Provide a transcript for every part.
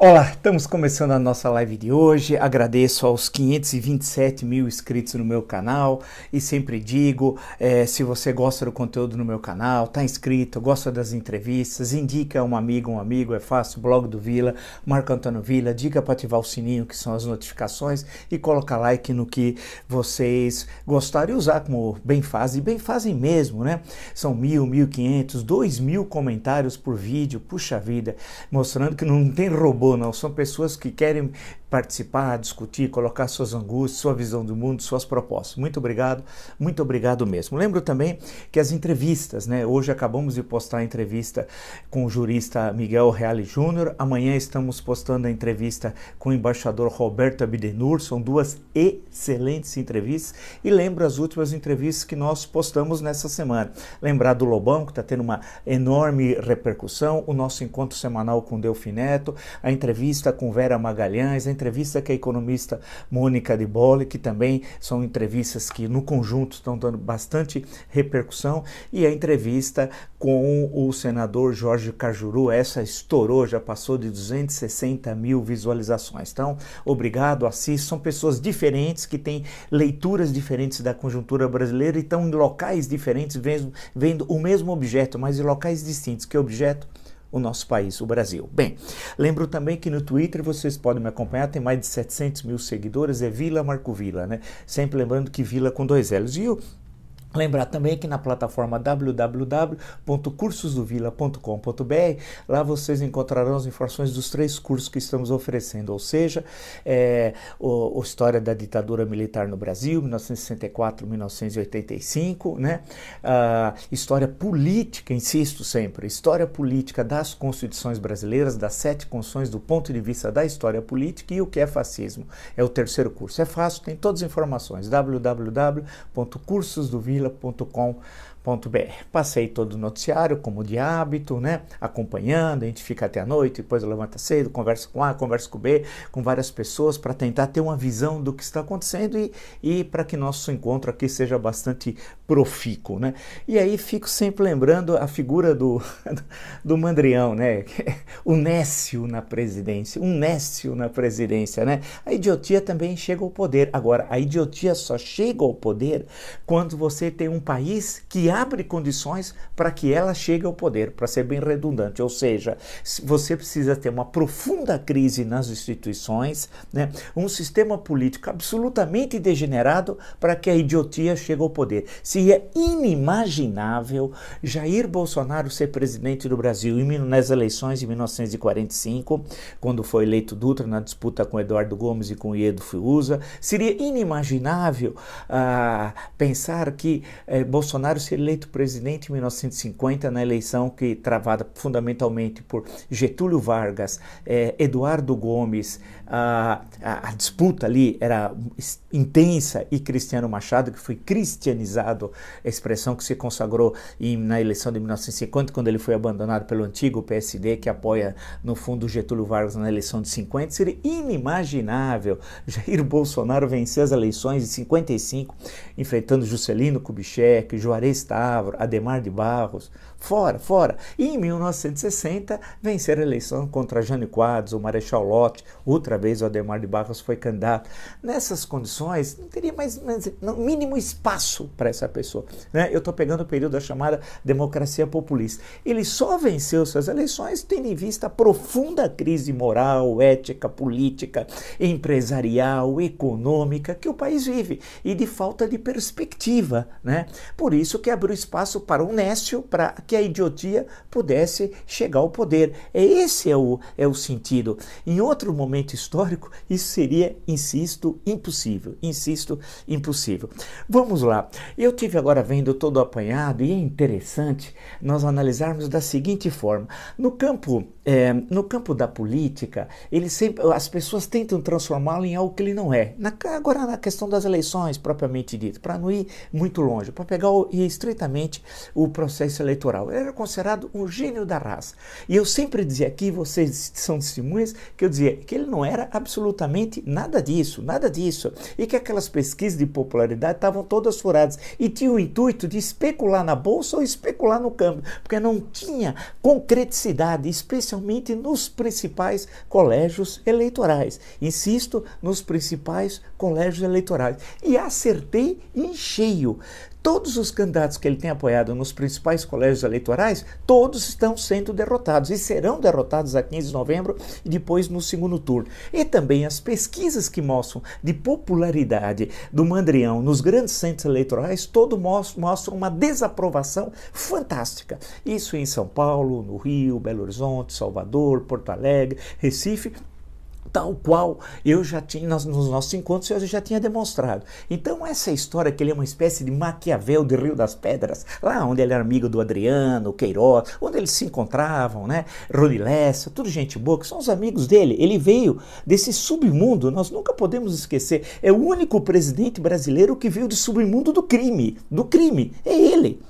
Olá, estamos começando a nossa live de hoje. Agradeço aos 527 mil inscritos no meu canal e sempre digo: é, se você gosta do conteúdo no meu canal, está inscrito, gosta das entrevistas, indica um amigo, um amigo, é fácil. Blog do Vila, Marco Antônio Vila, diga para ativar o sininho que são as notificações e coloca like no que vocês gostarem de usar como bem fazem, bem fazem mesmo, né? São mil, mil quinhentos, dois mil comentários por vídeo, puxa vida, mostrando que não tem robô não, são pessoas que querem participar, discutir, colocar suas angústias, sua visão do mundo, suas propostas. Muito obrigado, muito obrigado mesmo. Lembro também que as entrevistas, né? Hoje acabamos de postar a entrevista com o jurista Miguel Reale Júnior, amanhã estamos postando a entrevista com o embaixador Roberto Abdenur, são duas excelentes entrevistas e lembro as últimas entrevistas que nós postamos nessa semana. Lembrar do Lobão, que está tendo uma enorme repercussão, o nosso encontro semanal com Delfineto, a entrevista com Vera Magalhães, a entrevista com a economista Mônica de Bolle, que também são entrevistas que no conjunto estão dando bastante repercussão, e a entrevista com o senador Jorge Cajuru, essa estourou, já passou de 260 mil visualizações. Então, obrigado, assista, são pessoas diferentes que têm leituras diferentes da conjuntura brasileira e estão em locais diferentes, vendo, vendo o mesmo objeto, mas em locais distintos. Que objeto? O nosso país, o Brasil. Bem, lembro também que no Twitter vocês podem me acompanhar, tem mais de 700 mil seguidores, é Vila Marco Vila, né? Sempre lembrando que Vila com dois L's. E o Lembrar também que na plataforma www.cursosdovila.com.br lá vocês encontrarão as informações dos três cursos que estamos oferecendo, ou seja, é, o, o História da Ditadura Militar no Brasil, 1964-1985, né? A história política, insisto sempre, História política das Constituições Brasileiras, das sete constituições do ponto de vista da história política e o que é fascismo. É o terceiro curso. É fácil, tem todas as informações, www.cursosdovila vila.com Passei todo o noticiário, como de hábito, né? acompanhando, a gente fica até a noite, depois levanta cedo, conversa com A, conversa com B, com várias pessoas para tentar ter uma visão do que está acontecendo e, e para que nosso encontro aqui seja bastante profícuo. Né? E aí fico sempre lembrando a figura do, do Mandrião, né? o Nécio na presidência, um Nécio na presidência. Né? A idiotia também chega ao poder. Agora, a idiotia só chega ao poder quando você tem um país que abre condições para que ela chegue ao poder, para ser bem redundante. Ou seja, você precisa ter uma profunda crise nas instituições, né? um sistema político absolutamente degenerado para que a idiotia chegue ao poder. Se é inimaginável Jair Bolsonaro ser presidente do Brasil nas eleições de 1945, quando foi eleito Dutra na disputa com Eduardo Gomes e com Iedo Fiuza, seria inimaginável ah, pensar que eh, Bolsonaro seria eleito presidente em 1950 na eleição que travada fundamentalmente por Getúlio Vargas, eh, Eduardo Gomes, a, a, a, disputa ali era intensa e Cristiano Machado, que foi cristianizado, a expressão que se consagrou em, na eleição de 1950, quando ele foi abandonado pelo antigo PSD, que apoia no fundo Getúlio Vargas na eleição de 50, seria inimaginável Jair Bolsonaro vencer as eleições de 55, enfrentando Juscelino Kubitschek, Juarez Távora, Ademar de Barros, fora, fora. E em 1960, vencer a eleição contra Jânio Quadros, o Marechal Lott, outra vez o Ademar de Barros foi candidato. Nessas condições, não teria mais, mais no mínimo espaço para essa pessoa. Né? Eu estou pegando o período da chamada democracia populista. Ele só venceu suas eleições tendo em vista a profunda crise moral, ética, política, empresarial, econômica que o país vive e de falta de perspectiva. Né? Por isso que abriu espaço para o Nécio, para que a idiotia pudesse chegar ao poder. É esse é o, é o sentido. Em outro momento histórico, isso seria, insisto, impossível. Insisto, impossível. Vamos lá. Eu tive agora vendo todo apanhado e é interessante nós analisarmos da seguinte forma: no campo é, no campo da política, ele sempre, as pessoas tentam transformá-lo em algo que ele não é. Na, agora, na questão das eleições, propriamente dito, para não ir muito longe, para pegar o, estritamente o processo eleitoral. Ele era considerado um gênio da raça. E eu sempre dizia aqui, vocês são testemunhas, que eu dizia que ele não era absolutamente nada disso, nada disso. E que aquelas pesquisas de popularidade estavam todas furadas e tinha o intuito de especular na bolsa ou especular no câmbio, porque não tinha concreticidade, especialmente nos principais colégios eleitorais. Insisto, nos principais colégios eleitorais. E acertei em cheio. Todos os candidatos que ele tem apoiado nos principais colégios eleitorais, todos estão sendo derrotados e serão derrotados a 15 de novembro e depois no segundo turno. E também as pesquisas que mostram de popularidade do Mandrião nos grandes centros eleitorais, todo mostram uma desaprovação fantástica. Isso em São Paulo, no Rio, Belo Horizonte, Salvador, Porto Alegre, Recife, tal qual eu já tinha nos, nossos encontros eu já tinha demonstrado. Então essa história que ele é uma espécie de Maquiavel de Rio das Pedras, lá onde ele era amigo do Adriano, Queiroz, onde eles se encontravam, né? Rony Lessa, tudo gente boa, que são os amigos dele. Ele veio desse submundo, nós nunca podemos esquecer. É o único presidente brasileiro que veio do submundo do crime, do crime. É ele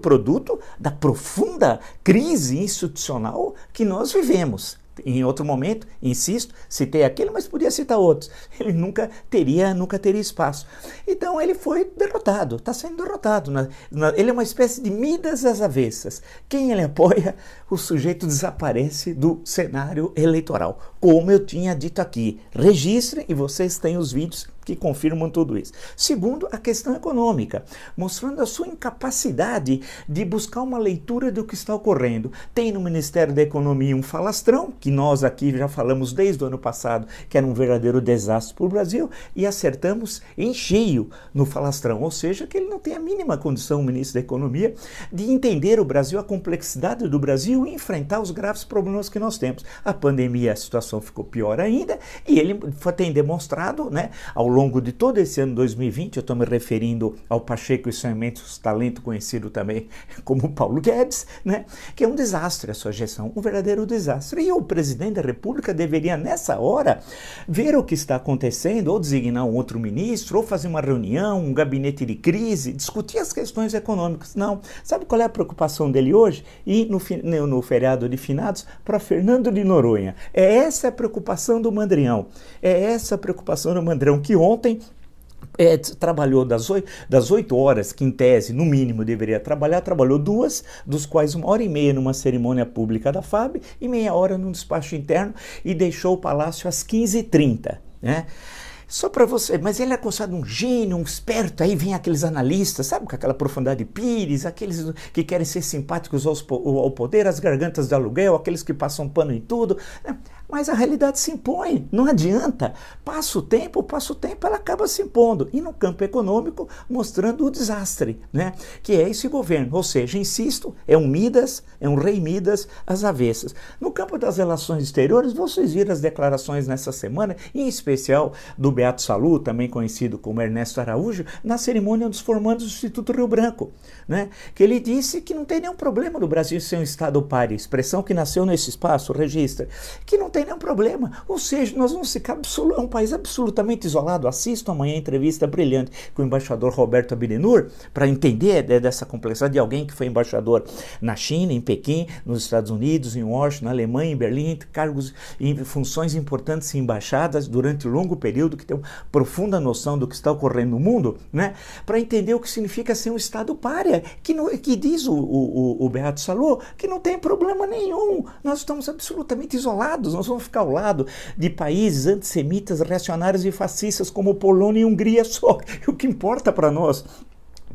produto da profunda crise institucional que nós vivemos em outro momento, insisto, citei aquele, mas podia citar outros. Ele nunca teria, nunca teria espaço. Então ele foi derrotado, está sendo derrotado. Na, na, ele é uma espécie de Midas às avessas. Quem ele apoia, o sujeito desaparece do cenário eleitoral. Como eu tinha dito aqui, registrem e vocês têm os vídeos que confirmam tudo isso. Segundo, a questão econômica, mostrando a sua incapacidade de buscar uma leitura do que está ocorrendo. Tem no Ministério da Economia um falastrão, que nós aqui já falamos desde o ano passado, que era um verdadeiro desastre para o Brasil, e acertamos em cheio no falastrão, ou seja, que ele não tem a mínima condição, o ministro da Economia, de entender o Brasil, a complexidade do Brasil e enfrentar os graves problemas que nós temos. A pandemia, a situação ficou pior ainda, e ele tem demonstrado, né, ao longo de todo esse ano 2020, eu estou me referindo ao Pacheco e São Mendes, talento conhecido também como Paulo Guedes, né? que é um desastre a sua gestão, um verdadeiro desastre. E o presidente da República deveria, nessa hora, ver o que está acontecendo, ou designar um outro ministro, ou fazer uma reunião, um gabinete de crise, discutir as questões econômicas. Não. Sabe qual é a preocupação dele hoje? Ir no, no feriado de finados para Fernando de Noronha. É essa a preocupação do Mandrião. É essa a preocupação do Mandrião, que ontem é, trabalhou das 8, das 8 horas, que em tese, no mínimo, deveria trabalhar, trabalhou duas, dos quais uma hora e meia numa cerimônia pública da FAB e meia hora num despacho interno e deixou o palácio às 15h30. Né? Só para você, mas ele é considerado um gênio, um esperto, aí vem aqueles analistas, sabe, com aquela profundidade pires, aqueles que querem ser simpáticos aos, ao poder, as gargantas de aluguel, aqueles que passam pano em tudo. Né? Mas a realidade se impõe, não adianta. Passa o tempo, passa o tempo, ela acaba se impondo. E no campo econômico, mostrando o desastre, né? que é esse governo. Ou seja, insisto, é um Midas, é um rei Midas às avessas. No campo das relações exteriores, vocês viram as declarações nessa semana, em especial do Beato Salu, também conhecido como Ernesto Araújo, na cerimônia dos formandos do Instituto Rio Branco, né? que ele disse que não tem nenhum problema do Brasil ser um Estado páreo, expressão que nasceu nesse espaço, registra, que não tem tem nenhum problema. Ou seja, nós vamos ficar é um país absolutamente isolado. Assisto amanhã a entrevista brilhante com o embaixador Roberto Abdenur para entender dessa complexidade de alguém que foi embaixador na China, em Pequim, nos Estados Unidos, em Washington, na Alemanha, em Berlim, cargos e funções importantes em embaixadas durante um longo período, que tem uma profunda noção do que está ocorrendo no mundo, né? para entender o que significa ser um Estado párea, que, que diz o, o, o Beato Salô que não tem problema nenhum. Nós estamos absolutamente isolados, nós vão ficar ao lado de países antissemitas, reacionários e fascistas como Polônia e Hungria só. O que importa para nós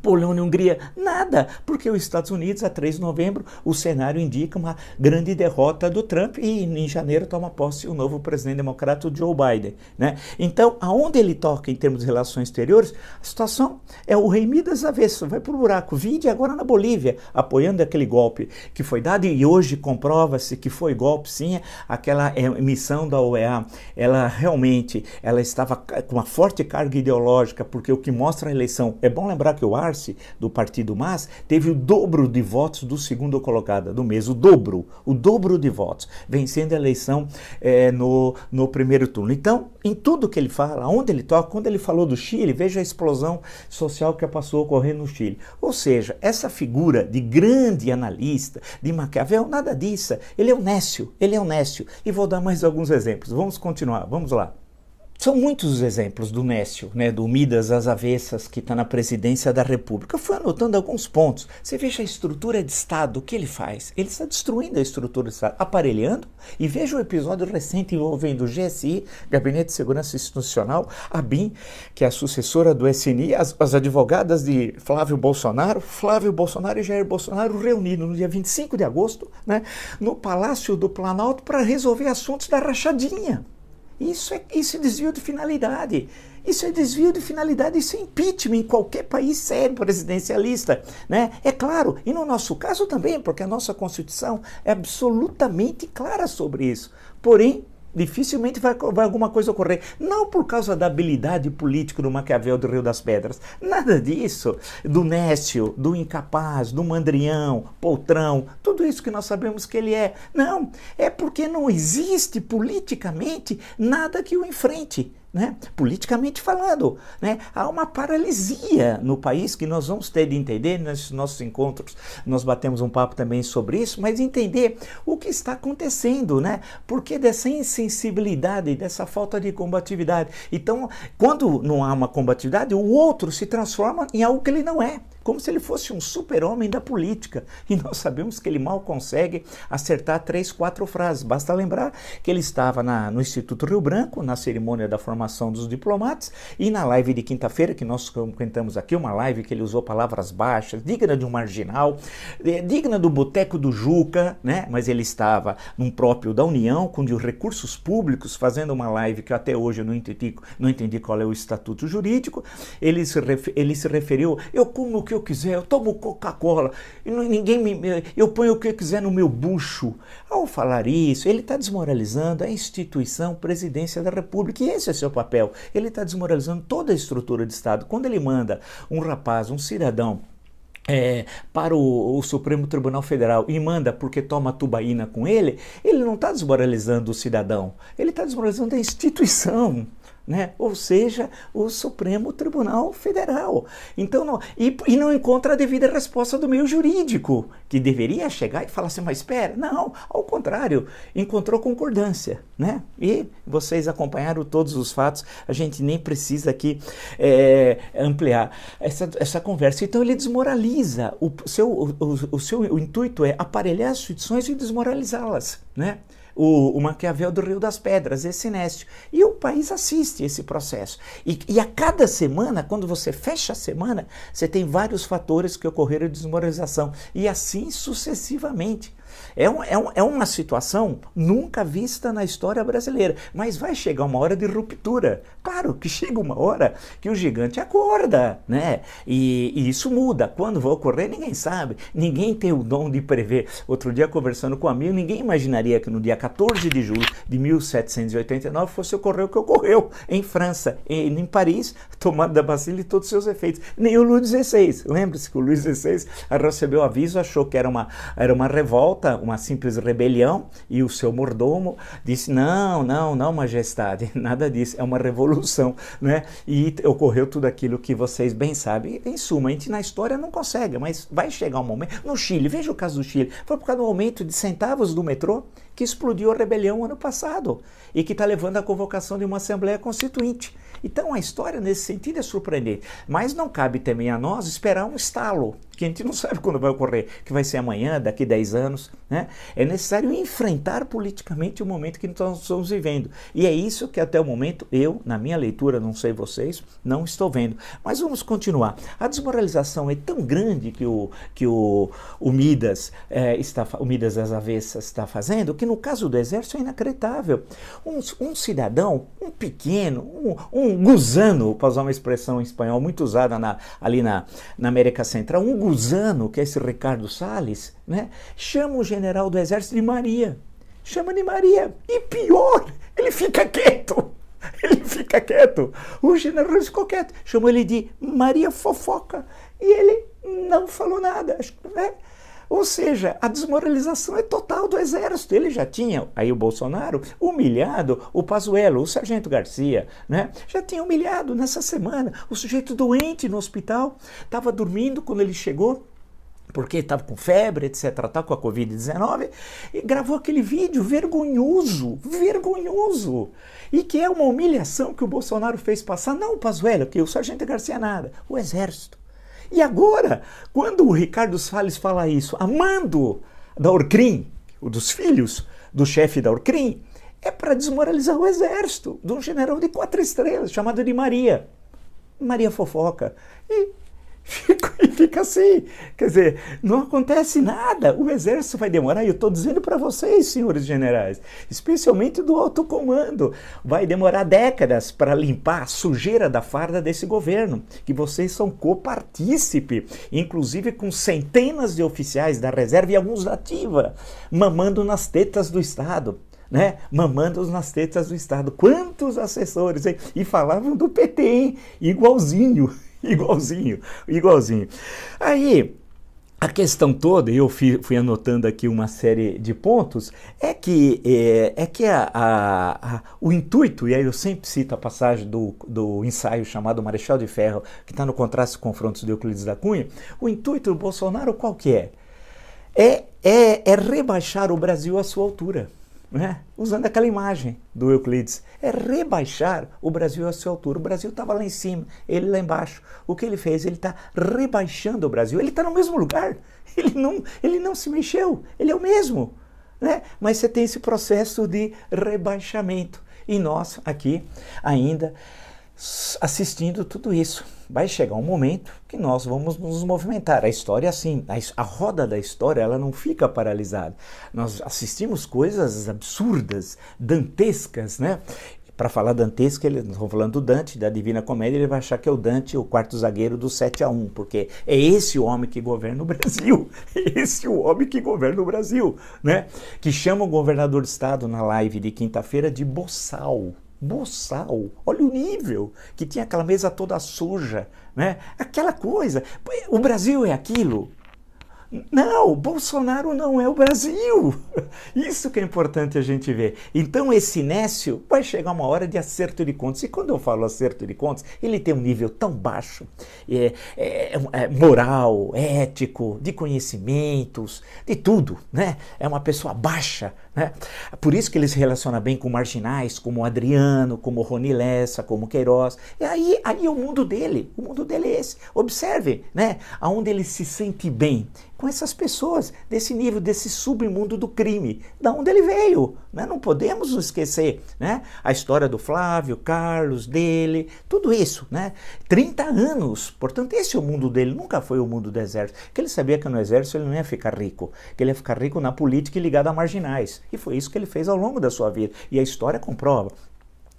Polônia Hungria, nada, porque os Estados Unidos, a 3 de novembro, o cenário indica uma grande derrota do Trump e em janeiro toma posse o novo presidente democrata, Joe Biden. Né? Então, aonde ele toca em termos de relações exteriores, a situação é o rei Midas avesso, vai para o buraco. Vide agora na Bolívia, apoiando aquele golpe que foi dado e hoje comprova-se que foi golpe, sim, aquela emissão da OEA, ela realmente ela estava com uma forte carga ideológica, porque o que mostra a eleição, é bom lembrar que o Ar Do partido MAS, teve o dobro de votos do segundo colocado do mês, o dobro, o dobro de votos, vencendo a eleição é, no, no primeiro turno. Então, em tudo que ele fala, onde ele toca, quando ele falou do Chile, veja a explosão social que passou a ocorrer no Chile. Ou seja, essa figura de grande analista, de Maquiavel, nada disso. Ele é o Nécio, ele é o Nécio. E vou dar mais alguns exemplos. Vamos continuar, vamos lá. São muitos os exemplos do Nécio, né, do Midas às avessas, que está na presidência da República. Eu fui anotando alguns pontos. Você veja a estrutura de Estado, o que ele faz? Ele está destruindo a estrutura de Estado, aparelhando. E veja o episódio recente envolvendo o GSI, Gabinete de Segurança Institucional, a BIM, que é a sucessora do SNI, as, as advogadas de Flávio Bolsonaro, Flávio Bolsonaro e Jair Bolsonaro reunidos no dia 25 de agosto, né, no Palácio do Planalto para resolver assuntos da rachadinha. Isso é, isso é desvio de finalidade. Isso é desvio de finalidade, isso é impeachment em qualquer país sério presidencialista. Né? É claro, e no nosso caso também, porque a nossa Constituição é absolutamente clara sobre isso. Porém, dificilmente vai, vai, alguma coisa ocorrer. Não por causa da habilidade política do Maquiavel do Rio das Pedras. Nada disso. Do Nécio, do incapaz, do mandrião, poltrão, tudo isso que nós sabemos que ele é. Não, é porque não existe politicamente nada que o enfrente né? politicamente falando. Né? Há uma paralisia no país que nós vamos ter de entender nesses nossos encontros. Nós batemos um papo também sobre isso, mas entender o que está acontecendo, né? Porque dessa insensibilidade, dessa falta de combatividade. Então, quando não há uma combatividade, o outro se transforma em algo que ele não é como se ele fosse um super-homem da política. E nós sabemos que ele mal consegue acertar três, quatro frases. Basta lembrar que ele estava na, no Instituto Rio Branco, na cerimônia da formação dos diplomatas, e na live de quinta-feira, que nós comentamos aqui, uma live que ele usou palavras baixas, digna de um marginal, é, digna do boteco do Juca, né? mas ele estava num próprio da União, com os recursos públicos, fazendo uma live que até hoje eu não entendi, não entendi qual é o estatuto jurídico. Ele se, ele se referiu, eu como que eu quiser, eu tomo Coca-Cola, ninguém me, eu ponho o que eu quiser no meu bucho. Ao falar isso, ele está desmoralizando a instituição presidência da República, e esse é seu papel. Ele está desmoralizando toda a estrutura de Estado. Quando ele manda um rapaz, um cidadão, é, para o, o, Supremo Tribunal Federal e manda porque toma tubaína com ele, ele não está desmoralizando o cidadão, ele está desmoralizando a instituição né? ou seja, o Supremo Tribunal Federal. Então, não, e, e, não encontra a devida resposta do meio jurídico, que deveria chegar e falar assim, mas espera, não, ao contrário, encontrou concordância. Né? E vocês acompanharam todos os fatos, a gente nem precisa aqui é, ampliar essa, essa conversa. Então, ele desmoraliza, o seu, o, o, seu o intuito é aparelhar as instituições e desmoralizá-las. Né? O, o Maquiavel do Rio das Pedras, esse Nécio. E o país assiste esse processo. E, e, a cada semana, quando você fecha a semana, você tem vários fatores que ocorreram de desmoralização. E assim sucessivamente. É, um, é, um, é uma situação nunca vista na história brasileira, mas vai chegar uma hora de ruptura. Claro que chega uma hora que o gigante acorda, né? E, e isso muda. Quando vai ocorrer, ninguém sabe. Ninguém tem o dom de prever. Outro dia, conversando com um amigo, ninguém imaginaria que no dia 14 de julho de 1789 fosse ocorrer o que ocorreu em França, em, em Paris, tomada da Basília e todos os seus efeitos. Nem o Luís XVI. Lembre-se que o Luís XVI recebeu aviso, achou que era uma, era uma revolta, uma simples rebelião e o seu mordomo disse: Não, não, não, majestade, nada disso, é uma revolução. Né? E ocorreu tudo aquilo que vocês bem sabem. Em suma, a gente na história não consegue, mas vai chegar um momento. No Chile, veja o caso do Chile, foi por causa do aumento de centavos do metrô que explodiu a rebelião ano passado e que está levando à convocação de uma Assembleia Constituinte. Então a história nesse sentido é surpreendente, mas não cabe também a nós esperar um estalo, que a gente não sabe quando vai ocorrer, que vai ser amanhã, daqui 10 anos. Né? É necessário enfrentar politicamente o momento que nós estamos vivendo. E é isso que até o momento eu, na minha leitura, não sei vocês, não estou vendo. Mas vamos continuar. A desmoralização é tão grande que o, que o, o Midas é, está, o Midas das Avessas está fazendo, que no caso do exército é inacreditável. Um, um cidadão, um pequeno, um, um gusano, para usar uma expressão em espanhol muito usada na, ali na, na América Central, um gusano, que é esse Ricardo Salles, né, chama o general do exército de Maria. Chama de Maria. E pior, ele fica quieto. Ele fica quieto. O general ficou quieto. Chamou ele de Maria Fofoca. E ele não falou nada. Né? Ou seja, a desmoralização é total do exército. Ele já tinha, aí o Bolsonaro, humilhado o Pazuello, o Sargento Garcia, né? Já tinha humilhado nessa semana. O sujeito doente no hospital, estava dormindo quando ele chegou, porque estava com febre, etc., tá com a Covid-19, e gravou aquele vídeo vergonhoso, vergonhoso, e que é uma humilhação que o Bolsonaro fez passar, não o Pazuello, que o Sargento Garcia nada, o Exército. E agora, quando o Ricardo Salles fala isso, amando da Orcrim, o dos filhos do chefe da Orcrim, é para desmoralizar o exército de um general de quatro estrelas chamado de Maria. Maria Fofoca. E e fica assim. Quer dizer, não acontece nada. O exército vai demorar, e eu estou dizendo para vocês, senhores generais, especialmente do alto comando, vai demorar décadas para limpar a sujeira da farda desse governo, que vocês são copartícipe, inclusive com centenas de oficiais da reserva e alguns da ativa, mamando nas tetas do Estado. Né, mamando nas tetas do Estado. Quantos assessores, hein? E falavam do PT, hein? Igualzinho. igualzinho, igualzinho. Aí, a questão toda, eu fui, fui, anotando aqui uma série de pontos, é que, é, é que a, a, a, o intuito, e aí eu sempre cito a passagem do, do ensaio chamado Marechal de Ferro, que está no Contraste e Confrontos de Euclides da Cunha, o intuito do Bolsonaro qual que é? É, é, é rebaixar o Brasil à sua altura né? usando aquela imagem do Euclides, é rebaixar o Brasil à sua altura. O Brasil estava lá em cima, ele lá embaixo. O que ele fez? Ele está rebaixando o Brasil. Ele está no mesmo lugar, ele não, ele não se mexeu, ele é o mesmo. Né? Mas você tem esse processo de rebaixamento. E nós aqui ainda assistindo tudo isso. Vai chegar um momento que nós vamos nos movimentar. A história assim, a, roda da história ela não fica paralisada. Nós assistimos coisas absurdas, dantescas, né? Para falar dantesca, ele estão falando do Dante, da Divina Comédia, ele vai achar que é o Dante, o quarto zagueiro do 7 a 1, porque é esse o homem que governa o Brasil. Esse o homem que governa o Brasil, né? Que chama o governador do estado na live de quinta-feira de boçal. Boçal, olha o nível que tinha aquela mesa toda suja, né? Aquela coisa. O Brasil é aquilo. Não, Bolsonaro não é o Brasil. Isso que é importante a gente ver. Então, esse Nécio vai chegar uma hora de acerto de contas. E quando eu falo acerto de contas, ele tem um nível tão baixo é, é, é moral, ético, de conhecimentos, de tudo. Né? É uma pessoa baixa. Né? Por isso que ele se relaciona bem com marginais, como Adriano, como Rony Lessa, como Queiroz. E aí, aí é o mundo dele. O mundo dele é esse. Observe né? aonde ele se sente bem com essas pessoas desse nível, desse submundo do crime, da onde ele veio. Né? Não podemos esquecer. Né? A história do Flávio, Carlos, dele, tudo isso. Né? 30 anos, portanto, esse é o mundo dele, nunca foi o mundo do exército. Que ele sabia que no exército ele não ia ficar rico, que ele ia ficar rico na política e ligado a marginais. E foi isso que ele fez ao longo da sua vida. E a história comprova.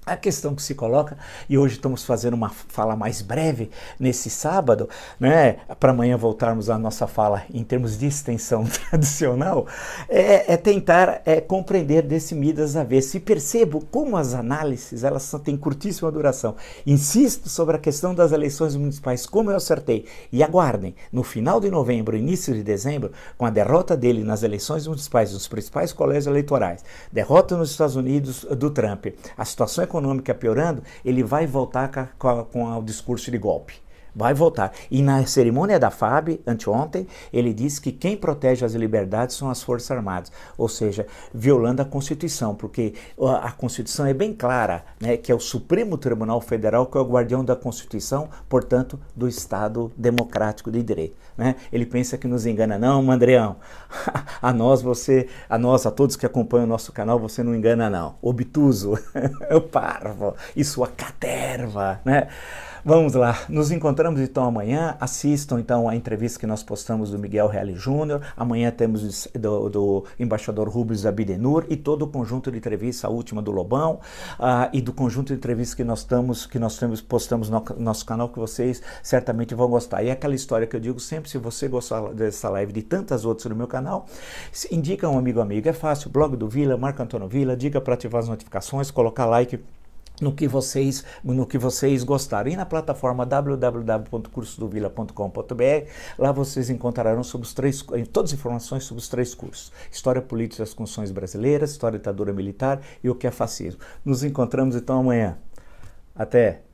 A questão que se coloca, e hoje estamos fazendo uma fala mais breve nesse sábado, né, para amanhã voltarmos à nossa fala em termos de extensão tradicional, é, é tentar é, compreender desse Midas a ver. Se percebo como as análises elas têm curtíssima duração. Insisto sobre a questão das eleições municipais, como eu acertei, e aguardem, no final de novembro, início de dezembro, com a derrota dele nas eleições municipais dos principais colégios eleitorais, derrota nos Estados Unidos do Trump, a situação econômica econômica piorando, ele vai voltar com, com o discurso de golpe. Vai voltar. E na cerimônia da FAB, anteontem, ele disse que quem protege as liberdades são as Forças Armadas, ou seja, violando a Constituição, porque a Constituição é bem clara, né, que é o Supremo Tribunal Federal que é o guardião da Constituição, portanto, do Estado democrático de direito. Né? Ele pensa que nos engana, não, Mandreão. a nós você, a nós, a todos que acompanham o nosso canal, você não engana não. Obtuso, parvo e sua caterva, né? Vamos lá, nos encontramos então amanhã. Assistam então a entrevista que nós postamos do Miguel Reale Júnior. Amanhã temos do, do embaixador Rubens Abidenur e todo o conjunto de entrevistas, a última do Lobão, uh, e do conjunto de entrevistas que nós, estamos, que nós temos, postamos no nosso canal, que vocês certamente vão gostar. E é aquela história que eu digo sempre: se você gostar dessa live de tantas outras no meu canal, indica um amigo amigo. É fácil, blog do Vila, Marco Antônio Vila, diga para ativar as notificações, colocar like no que vocês no que vocês gostarem. E na plataforma www.cursodovila.com.br, lá vocês encontrarão sobre os três, todas as informações sobre os três cursos: História Política das Constituições Brasileiras, História Ditadura Militar e o que é fascismo. Nos encontramos então amanhã. Até